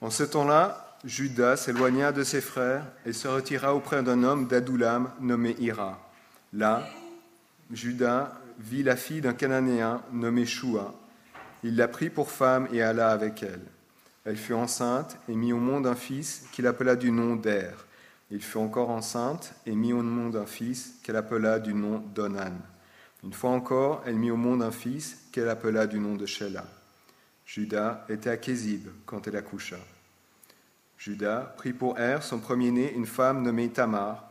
En ce temps-là, Judas s'éloigna de ses frères et se retira auprès d'un homme d'Adoulam nommé Ira. Là, Judas vit la fille d'un Cananéen nommé Shua. Il la prit pour femme et alla avec elle. Elle fut enceinte et mit au monde un fils qu'il appela du nom d'Er. Il fut encore enceinte et mit au monde un fils qu'elle appela du nom d'Onan. Une fois encore, elle mit au monde un fils qu'elle appela du nom de Shelah. Judas était à Kézib quand elle accoucha. Judas prit pour Er, son premier-né, une femme nommée Tamar.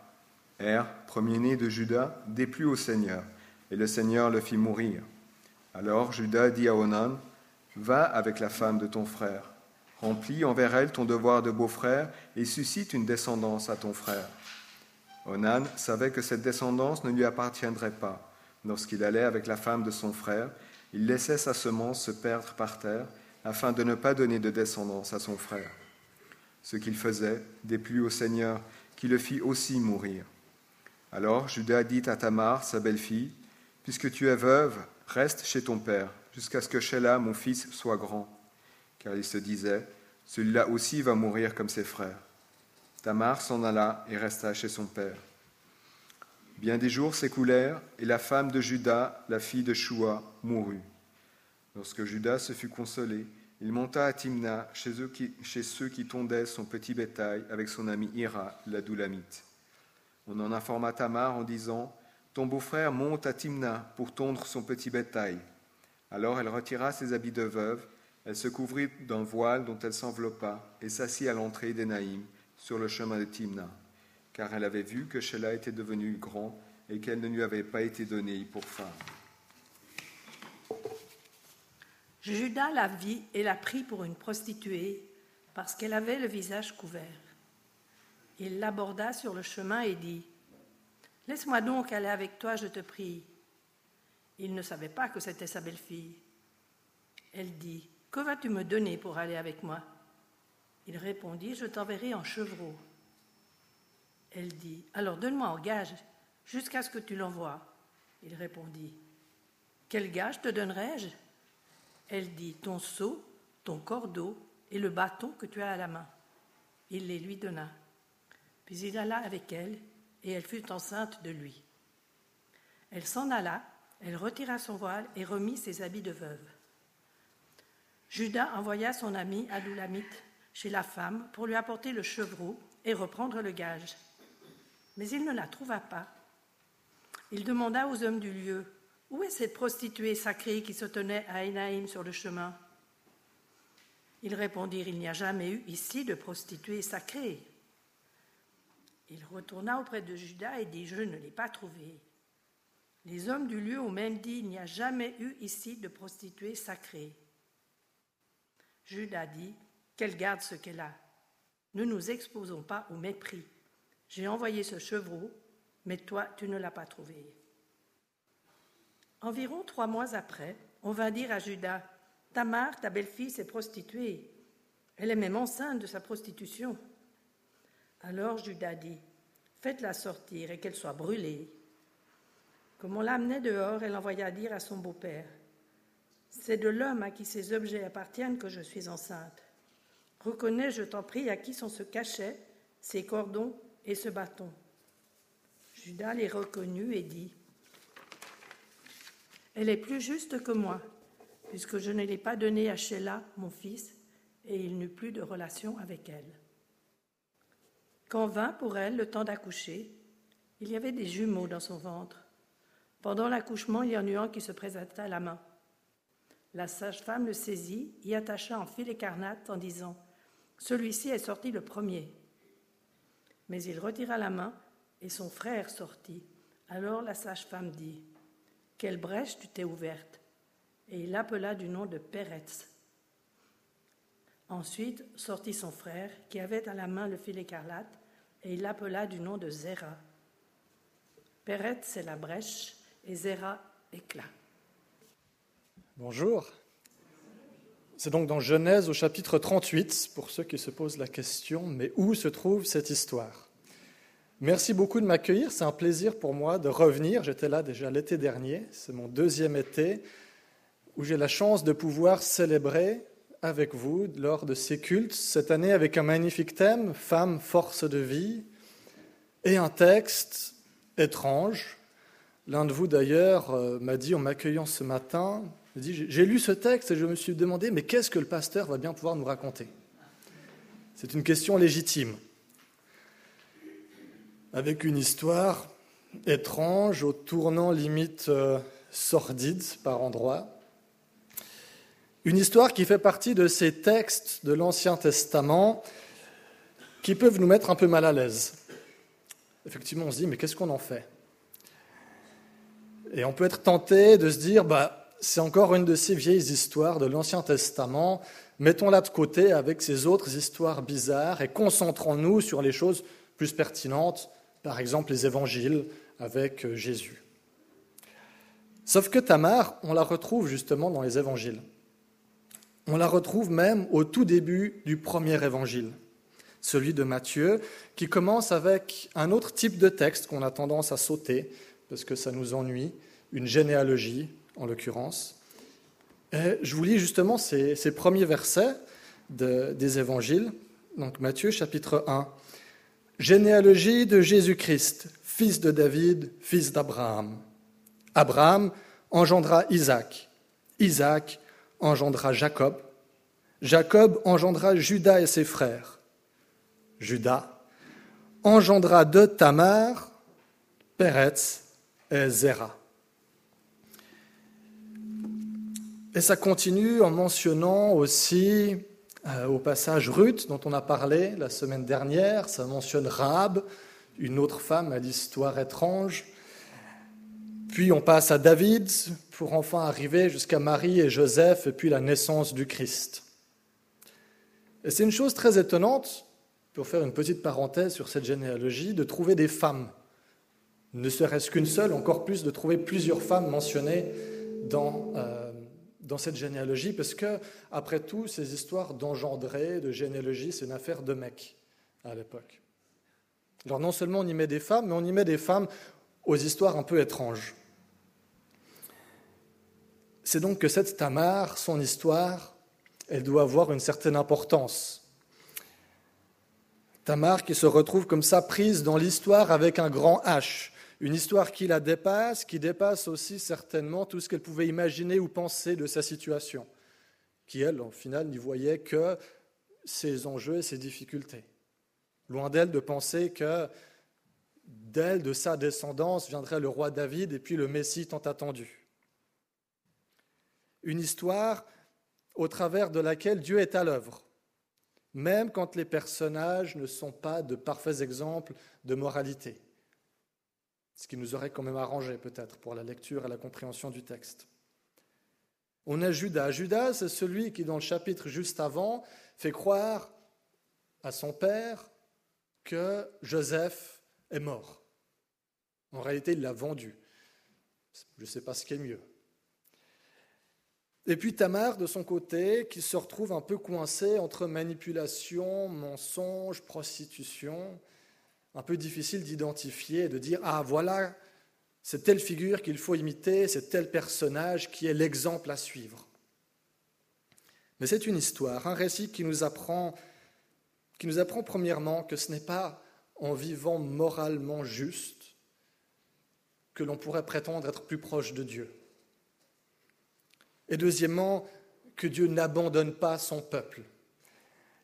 Er, premier-né de Judas, déplut au Seigneur, et le Seigneur le fit mourir. Alors Judas dit à Onan, Va avec la femme de ton frère, remplis envers elle ton devoir de beau-frère, et suscite une descendance à ton frère. Onan savait que cette descendance ne lui appartiendrait pas. Lorsqu'il allait avec la femme de son frère, il laissait sa semence se perdre par terre, afin de ne pas donner de descendance à son frère. Ce qu'il faisait déplut au Seigneur, qui le fit aussi mourir. Alors Judas dit à Tamar, sa belle-fille, Puisque tu es veuve, reste chez ton père, jusqu'à ce que Sheila, mon fils, soit grand. Car il se disait, Celui-là aussi va mourir comme ses frères. Tamar s'en alla et resta chez son père. Bien des jours s'écoulèrent, et la femme de Judas, la fille de Shua, mourut. Lorsque Judas se fut consolé, il monta à Timna, chez, ceux qui tondaient son petit bétail, avec son ami Ira, la Doulamite. On en informa Tamar en disant Ton beau-frère monte à Timna pour tondre son petit bétail. Alors elle retira ses habits de veuve, elle se couvrit d'un voile dont elle s'enveloppa et s'assit à l'entrée d'Énaïm, sur le chemin de Timna car elle avait vu que Sheila était devenu grand et qu'elle ne lui avait pas été donnée pour femme. Judas la vit et la prit pour une prostituée parce qu'elle avait le visage couvert. Il l'aborda sur le chemin et dit Laisse-moi donc aller avec toi, je te prie. Il ne savait pas que c'était sa belle-fille. Elle dit Que vas-tu me donner pour aller avec moi? Il répondit Je t'enverrai en chevreau. Elle dit, Alors donne-moi un gage jusqu'à ce que tu l'envoies. Il répondit, Quel gage te donnerai-je Elle dit, Ton seau, ton cordeau et le bâton que tu as à la main. Il les lui donna. Puis il alla avec elle, et elle fut enceinte de lui. Elle s'en alla, elle retira son voile et remit ses habits de veuve. Judas envoya son ami Adoulamite chez la femme pour lui apporter le chevreau et reprendre le gage mais il ne la trouva pas. Il demanda aux hommes du lieu Où est cette prostituée sacrée qui se tenait à Enaïm sur le chemin? Ils répondirent Il n'y a jamais eu ici de prostituée sacrée. Il retourna auprès de Judas et dit Je ne l'ai pas trouvée. Les hommes du lieu ont même dit Il n'y a jamais eu ici de prostituée sacrée. Judas dit Qu'elle garde ce qu'elle a. Ne nous exposons pas au mépris. J'ai envoyé ce chevreau, mais toi, tu ne l'as pas trouvé. Environ trois mois après, on vint dire à Judas Tamar, ta belle-fille, s'est prostituée. Elle est même enceinte de sa prostitution. Alors Judas dit Faites-la sortir et qu'elle soit brûlée. Comme on l'amenait dehors, elle envoya dire à son beau-père C'est de l'homme à qui ces objets appartiennent que je suis enceinte. Reconnais, je t'en prie, à qui sont ce cachet, ces cordons et ce bâton. Judas les reconnut et dit Elle est plus juste que moi, puisque je ne l'ai pas donnée à Sheila, mon fils, et il n'eut plus de relation avec elle. Quand vint pour elle le temps d'accoucher, il y avait des jumeaux dans son ventre. Pendant l'accouchement, il y en eut un qui se présenta à la main. La sage-femme le saisit, y attacha en fil écarlate en disant Celui-ci est sorti le premier. Mais il retira la main et son frère sortit. Alors la sage-femme dit Quelle brèche tu t'es ouverte Et il l'appela du nom de Péretz. Ensuite sortit son frère, qui avait à la main le fil écarlate, et il l'appela du nom de Zéra. Péretz, c'est la brèche, et Zéra, éclat. Bonjour. C'est donc dans Genèse au chapitre 38, pour ceux qui se posent la question, mais où se trouve cette histoire? Merci beaucoup de m'accueillir, c'est un plaisir pour moi de revenir. J'étais là déjà l'été dernier, c'est mon deuxième été, où j'ai la chance de pouvoir célébrer avec vous lors de ces cultes, cette année avec un magnifique thème, Femme, force de vie, et un texte étrange. L'un de vous d'ailleurs euh, m'a dit en m'accueillant ce matin, j'ai lu ce texte et je me suis demandé, mais qu'est-ce que le pasteur va bien pouvoir nous raconter? C'est une question légitime, avec une histoire étrange, au tournant limite euh, sordide par endroits. Une histoire qui fait partie de ces textes de l'Ancien Testament qui peuvent nous mettre un peu mal à l'aise. Effectivement, on se dit, mais qu'est-ce qu'on en fait? Et on peut être tenté de se dire, bah, c'est encore une de ces vieilles histoires de l'Ancien Testament, mettons-la de côté avec ces autres histoires bizarres et concentrons-nous sur les choses plus pertinentes, par exemple les évangiles avec euh, Jésus. Sauf que Tamar, on la retrouve justement dans les évangiles. On la retrouve même au tout début du premier évangile, celui de Matthieu, qui commence avec un autre type de texte qu'on a tendance à sauter parce que ça nous ennuie, une généalogie en l'occurrence. Je vous lis justement ces, premiers versets des évangiles. Donc Matthieu chapitre 1. Généalogie de Jésus-Christ, fils de David, fils d'Abraham. Abraham engendra Isaac. Isaac engendra Jacob. Jacob engendra Judas et ses frères. Judas engendra de Tamar, Peretz et Zéra. Et ça continue en mentionnant aussi euh, au passage Ruth, dont on a parlé la semaine dernière, ça mentionne Rahab, une autre femme à l'histoire étrange. Puis on passe à David pour enfin arriver jusqu'à Marie et Joseph et puis la naissance du Christ. Et c'est une chose très étonnante, pour faire une petite parenthèse sur cette généalogie, de trouver des femmes. Ne serait-ce qu'une seule, encore plus de trouver plusieurs femmes mentionnées dans, euh, dans cette généalogie, parce que, après tout, ces histoires d'engendrer, de généalogie, c'est une affaire de mecs à l'époque. Alors non seulement on y met des femmes, mais on y met des femmes aux histoires un peu étranges. C'est donc que cette Tamar, son histoire, elle doit avoir une certaine importance. Tamar qui se retrouve comme ça prise dans l'histoire avec un grand H, une histoire qui la dépasse, qui dépasse aussi certainement tout ce qu'elle pouvait imaginer ou penser de sa situation, qui elle, au final, n'y voyait que ses enjeux et ses difficultés. Loin d'elle de penser que d'elle, de sa descendance, viendrait le roi David et puis le Messie tant attendu. Une histoire au travers de laquelle Dieu est à l'œuvre, même quand les personnages ne sont pas de parfaits exemples de moralité, ce qui nous aurait quand même arrangé peut-être pour la lecture et la compréhension du texte. On a Judas. Judas, c'est celui qui, dans le chapitre juste avant, fait croire à son père que Joseph est mort. En réalité, il l'a vendu. Je ne sais pas ce qui est mieux. Et puis Tamar, de son côté, qui se retrouve un peu coincée entre manipulation, mensonge, prostitution, un peu difficile d'identifier et de dire Ah, voilà, c'est telle figure qu'il faut imiter, c'est tel personnage qui est l'exemple à suivre. Mais c'est une histoire, un récit qui nous apprend qui nous apprend premièrement que ce n'est pas en vivant moralement juste que l'on pourrait prétendre être plus proche de Dieu. Et deuxièmement, que Dieu n'abandonne pas son peuple,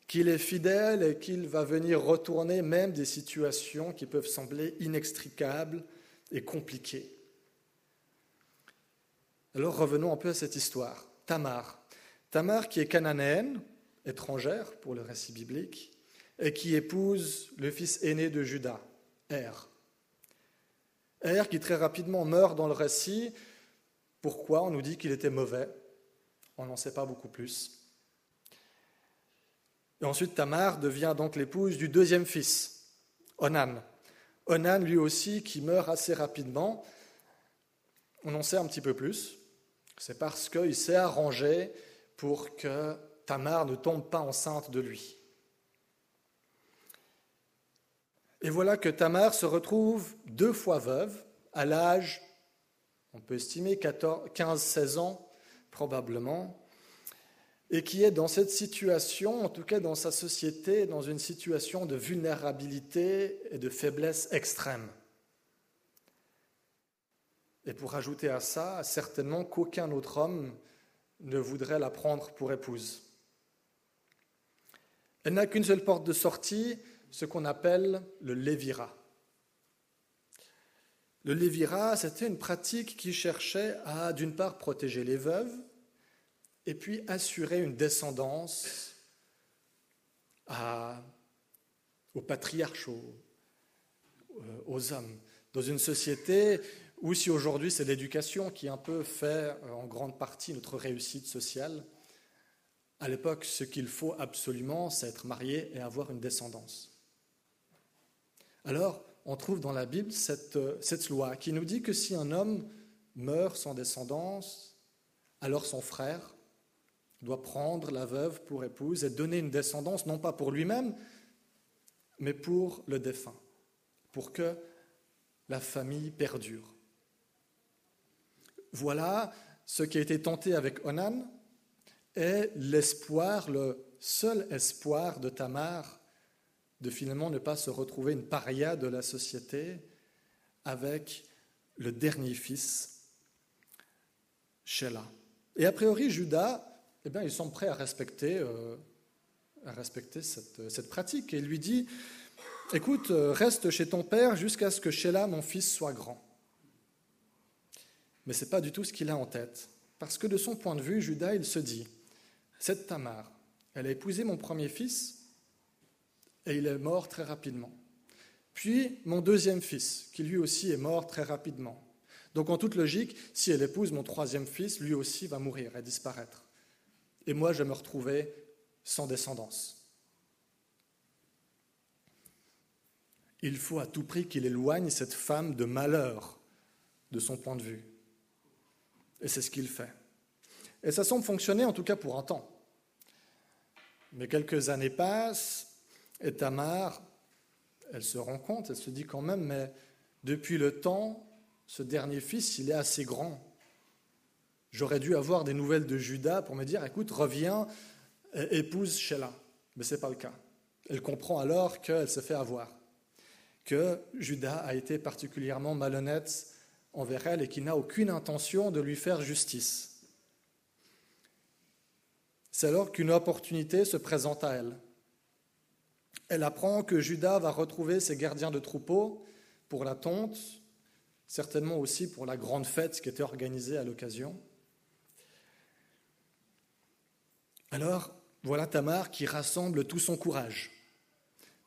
qu'il est fidèle et qu'il va venir retourner même des situations qui peuvent sembler inextricables et compliquées. Alors revenons un peu à cette histoire. Tamar. Tamar qui est cananéenne, étrangère pour le récit biblique, et qui épouse le fils aîné de Judas, Er. Er qui très rapidement meurt dans le récit. Pourquoi On nous dit qu'il était mauvais? On n'en sait pas beaucoup plus. Et ensuite, Tamar devient donc l'épouse du deuxième fils, Onan. Onan, lui aussi, qui meurt assez rapidement. On en sait un petit peu plus. C'est parce qu'il s'est arrangé pour que Tamar ne tombe pas enceinte de lui. Et voilà que Tamar se retrouve deux fois veuve à l'âge, on peut estimer 15-16 ans probablement. Et qui est dans cette situation, en tout cas dans sa société, dans une situation de vulnérabilité et de faiblesse extrême. Et pour ajouter à ça, certainement qu'aucun autre homme ne voudrait la prendre pour épouse. Elle n'a qu'une seule porte de sortie, ce qu'on appelle le lévira. Le lévira, c'était une pratique qui cherchait à, d'une part, protéger les veuves, et puis assurer une descendance à, aux patriarches, aux, euh, aux hommes. Dans une société ou si aujourd'hui c'est l'éducation qui un peu fait euh, en grande partie notre réussite sociale, à l'époque, ce qu'il faut absolument, c'est être marié et avoir une descendance. Alors, on trouve dans la Bible cette, euh, cette loi qui nous dit que si un homme meurt sans descendance, alors son frère doit prendre la veuve pour épouse et donner une descendance, non pas pour lui-même, mais pour le défunt, pour que la famille perdure. Voilà ce qui a été tenté avec Onan est l'espoir, le seul espoir de Tamar de finalement ne pas se retrouver une paria de la société avec le dernier fils, Sheila. Et a priori, Judas, eh bien, il semble prêt à respecter, euh, cette, pratique. Et il lui dit, écoute, reste chez ton père jusqu'à ce que Sheila, mon fils, soit grand. Mais ce n'est pas du tout ce qu'il a en tête. Parce que de son point de vue, Judas, il se dit, cette Tamar, elle a épousé mon premier fils et il est mort très rapidement. Puis mon deuxième fils, qui lui aussi est mort très rapidement. Donc en toute logique, si elle épouse mon troisième fils, lui aussi va mourir et disparaître. Et moi, je me retrouver sans descendance. Il faut à tout prix qu'il éloigne cette femme de malheur de son point de vue. Et c'est ce qu'il fait. Et ça semble fonctionner en tout cas pour un temps. Mais quelques années passent et Tamar, elle se rend compte, elle se dit quand même, mais depuis le temps, ce dernier fils, il est assez grand. J'aurais dû avoir des nouvelles de Judas pour me dire, écoute, reviens, épouse Sheila. Mais ce n'est pas le cas. Elle comprend alors qu'elle se fait avoir, que Judas a été particulièrement malhonnête envers elle et qui n'a aucune intention de lui faire justice. C'est alors qu'une opportunité se présente à elle. Elle apprend que Judas va retrouver ses gardiens de troupeau pour la tonte, certainement aussi pour la grande fête qui était organisée à l'occasion. Alors, voilà Tamar qui rassemble tout son courage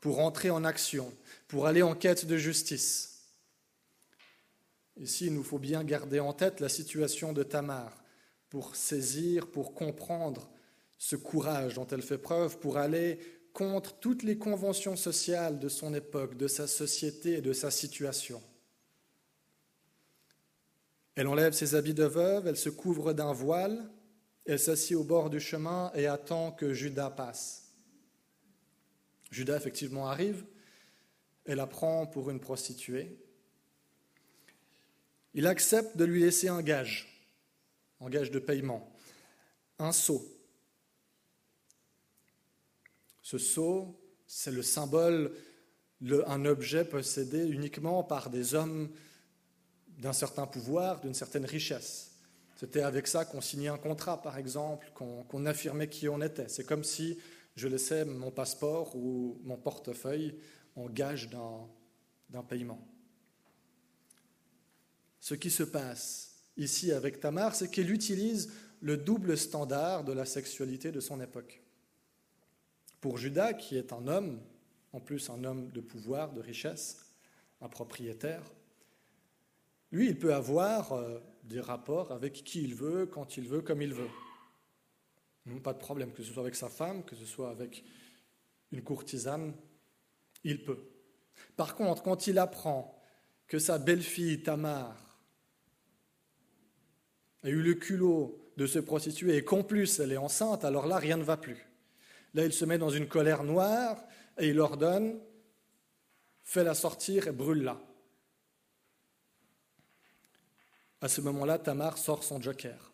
pour entrer en action, pour aller en quête de justice. Ici, il nous faut bien garder en tête la situation de Tamar pour saisir, pour comprendre ce courage dont elle fait preuve, pour aller contre toutes les conventions sociales de son époque, de sa société et de sa situation. Elle enlève ses habits de veuve, elle se couvre d'un voile, elle s'assied au bord du chemin et attend que Judas passe. Judas effectivement arrive, elle la prend pour une prostituée, il accepte de lui laisser un gage, un gage de paiement, un sceau. Ce sceau, c'est le symbole d'un objet possédé uniquement par des hommes d'un certain pouvoir, d'une certaine richesse. C'était avec ça qu'on signait un contrat, par exemple, qu'on affirmait qui on était. C'est comme si je laissais mon passeport ou mon portefeuille en gage d'un paiement. Ce qui se passe ici avec Tamar, c'est qu'elle utilise le double standard de la sexualité de son époque. Pour Judas, qui est un homme, en plus un homme de pouvoir, de richesse, un propriétaire, lui, il peut avoir euh, des rapports avec qui il veut, quand il veut, comme il veut. Pas de problème, que ce soit avec sa femme, que ce soit avec une courtisane, il peut. Par contre, quand il apprend que sa belle-fille Tamar a eu le culot de se prostituer et qu'en plus elle est enceinte, alors là, rien ne va plus. Là, il se met dans une colère noire et il ordonne fais-la sortir et brûle-la. À ce moment-là, Tamar sort son joker.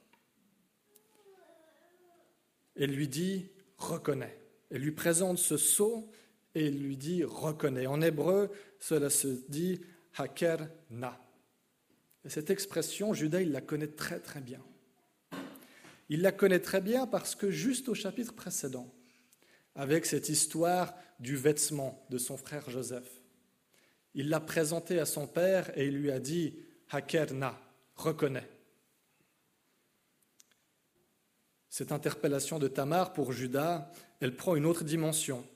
et lui dit reconnais. Elle lui présente ce sceau et lui dit reconnais. En hébreu, cela se dit haker na. Et cette expression, Judas, il la connaît très très bien. Il la connaît très bien parce que juste au chapitre précédent, avec cette histoire du vêtement de son frère Joseph, il l'a présenté à son père et il lui a dit Haker na, reconnais. Cette interpellation de Tamar pour Judas, elle prend une autre dimension.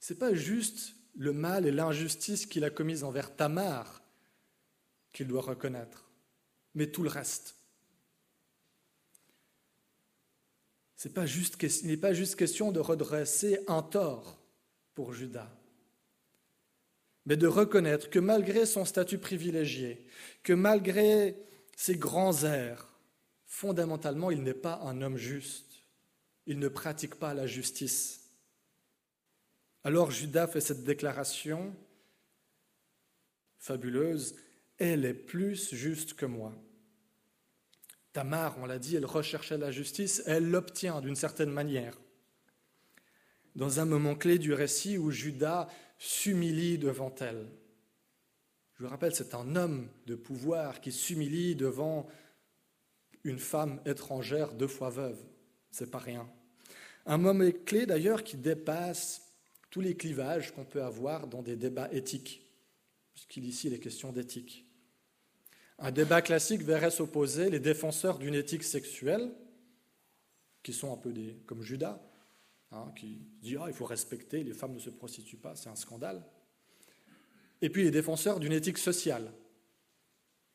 Ce n'est pas juste le mal et l'injustice qu'il a commise envers Tamar qu'il doit reconnaître, mais tout le reste. Ce pas juste, il n'est pas juste question de redresser un tort pour Judas, mais de reconnaître que malgré son statut privilégié, que malgré ses grands airs, fondamentalement, il n'est pas un homme juste. Il ne pratique pas la justice. Alors Judas fait cette déclaration fabuleuse, elle est plus juste que moi. Tamar, on l'a dit, elle recherchait la justice, elle l'obtient d'une certaine manière. Dans un moment clé du récit où Judas s'humilie devant elle. Je vous rappelle, c'est un homme de pouvoir qui s'humilie devant une femme étrangère deux fois veuve. C'est pas rien. Un moment clé d'ailleurs qui dépasse tous les clivages qu'on peut avoir dans des débats éthiques, puisqu'il ici est question d'éthique. Un débat classique verrait s'opposer les défenseurs d'une éthique sexuelle, qui sont un peu des, comme Judas, hein, qui dit ah, il faut respecter, les femmes ne se prostituent pas, c'est un scandale. Et puis les défenseurs d'une éthique sociale,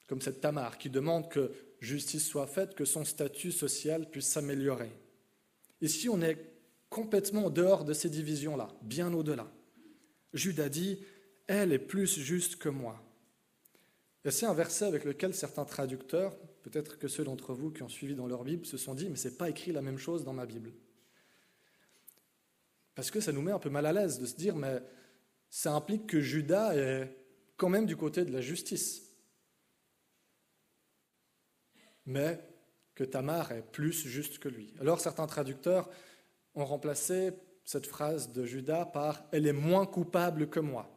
comme cette Tamar, qui demande que justice soit faite, que son statut social puisse s'améliorer. Ici, on est complètement dehors de ces divisions-là, bien au-delà. Judas dit, elle est plus juste que moi. Et c'est un verset avec lequel certains traducteurs, peut-être que ceux d'entre vous qui ont suivi dans leur Bible, se sont dit, mais ce n'est pas écrit la même chose dans ma Bible. Parce que ça nous met un peu mal à l'aise de se dire, mais ça implique que Judas est quand même du côté de la justice mais que Tamar est plus juste que lui. Alors certains traducteurs ont remplacé cette phrase de Judas par Elle est moins coupable que moi,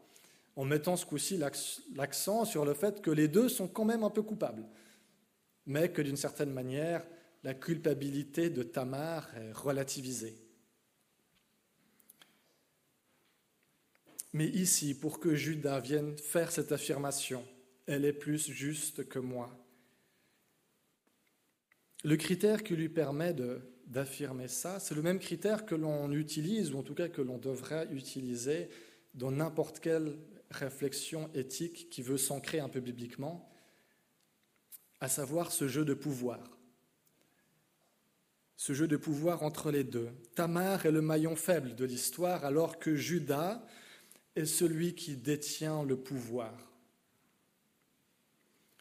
en mettant ce coup-ci l'accent sur le fait que les deux sont quand même un peu coupables, mais que d'une certaine manière, la culpabilité de Tamar est relativisée. Mais ici, pour que Judas vienne faire cette affirmation, elle est plus juste que moi, le critère qui lui permet d'affirmer ça, c'est le même critère que l'on utilise, ou en tout cas que l'on devrait utiliser dans n'importe quelle réflexion éthique qui veut s'ancrer un peu bibliquement, à savoir ce jeu de pouvoir. Ce jeu de pouvoir entre les deux. Tamar est le maillon faible de l'histoire, alors que Judas est celui qui détient le pouvoir.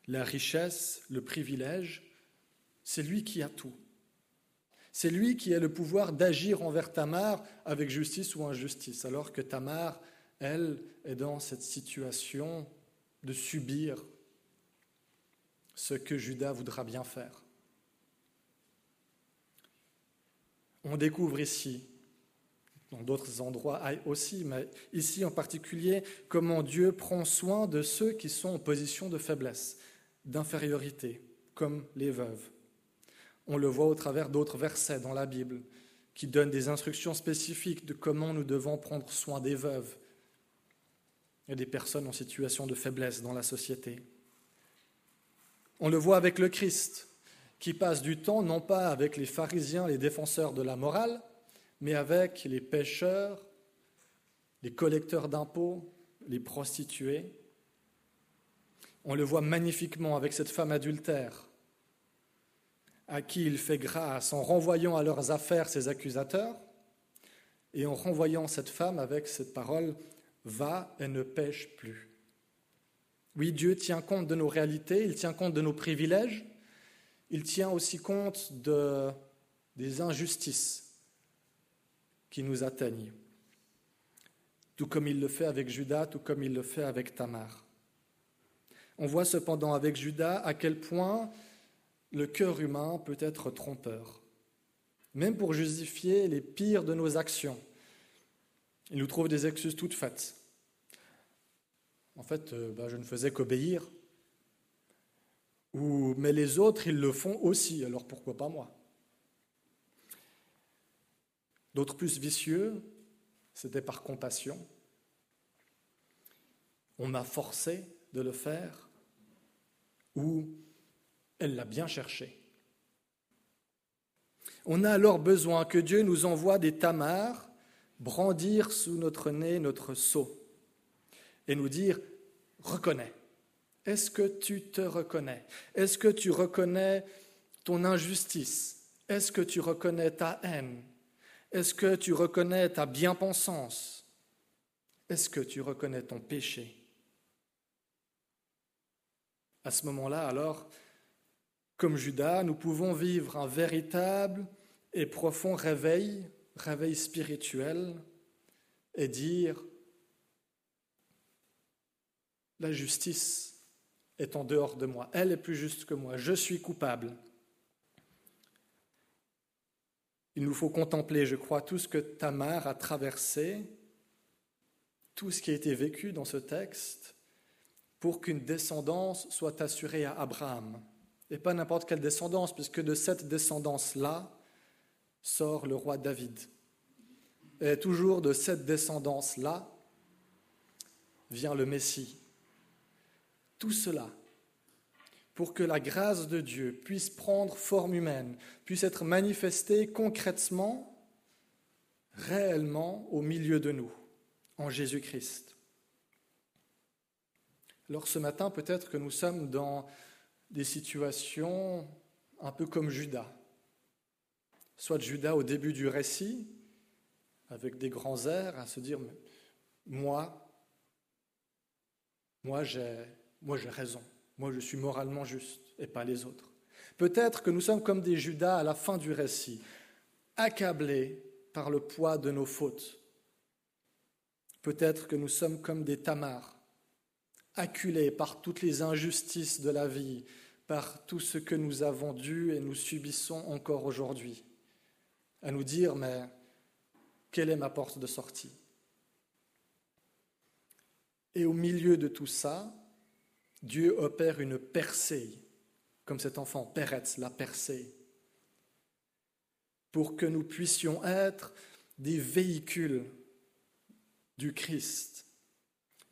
La richesse, le privilège, c'est lui qui a tout. C'est lui qui a le pouvoir d'agir envers Tamar avec justice ou injustice, alors que Tamar, elle, est dans cette situation de subir ce que Judas voudra bien faire. On découvre ici, dans d'autres endroits aussi, mais ici en particulier, comment Dieu prend soin de ceux qui sont en position de faiblesse, d'infériorité, comme les veuves. On le voit au travers d'autres versets dans la Bible qui donnent des instructions spécifiques de comment nous devons prendre soin des veuves et des personnes en situation de faiblesse dans la société. On le voit avec le Christ, qui passe du temps non pas avec les pharisiens, les défenseurs de la morale, mais avec les pêcheurs, les collecteurs d'impôts, les prostituées. On le voit magnifiquement avec cette femme adultère à qui il fait grâce en renvoyant à leurs affaires ses accusateurs et en renvoyant cette femme avec cette parole Va et ne pêche plus. Oui, Dieu tient compte de nos réalités, il tient compte de nos privilèges, il tient aussi compte de, des injustices qui nous atteignent, tout comme il le fait avec Judas, tout comme il le fait avec Tamar. On voit cependant avec Judas à quel point le cœur humain peut être trompeur. même pour justifier les pires de nos actions. Il nous trouve des excuses toutes faites. En fait, euh, bah, je ne faisais qu'obéir. Mais les autres, ils le font aussi, alors pourquoi pas moi? D'autres plus vicieux, c'était par compassion. On m'a forcé de le faire, ou elle l'a bien cherché. On a alors besoin que Dieu nous envoie des tamars brandir sous notre nez notre sceau et nous dire Reconnais. Est-ce que tu te reconnais? Est-ce que tu reconnais ton injustice? Est-ce que tu reconnais ta haine? Est-ce que tu reconnais ta bien-pensance? Est-ce que tu reconnais ton péché? À ce moment-là, alors, comme Judas, nous pouvons vivre un véritable et profond réveil, réveil spirituel, et dire, la justice est en dehors de moi, elle est plus juste que moi, je suis coupable. Il nous faut contempler, je crois, tout ce que Tamar a traversé, tout ce qui a été vécu dans ce texte, pour qu'une descendance soit assurée à Abraham. Et pas n'importe quelle descendance, puisque de cette descendance-là, sort le roi David. Et toujours de cette descendance-là vient le Messie. Tout cela pour que la grâce de Dieu puisse prendre forme humaine, puisse être manifestée concrètement, réellement au milieu de nous, en Jésus-Christ. Alors ce matin, peut-être que nous sommes dans des situations un peu comme Judas soit Judas au début du récit, avec des grands airs, à se dire, moi, moi j'ai, raison, moi je suis moralement juste et pas les autres. Peut-être que nous sommes comme des Judas à la fin du récit, accablés par le poids de nos fautes. Peut-être que nous sommes comme des Tamars, acculés par toutes les injustices de la vie, par tout ce que nous avons dû et nous subissons encore aujourd'hui à nous dire, mais quelle est ma porte de sortie? Et au milieu de tout ça, Dieu opère une percée, comme cet enfant, Peretz l'a percée, pour que nous puissions être des véhicules du Christ,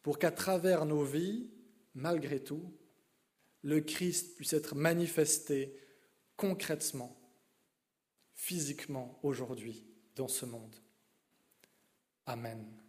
pour qu'à travers nos vies, malgré tout, le Christ puisse être manifesté concrètement physiquement aujourd'hui dans ce monde. Amen.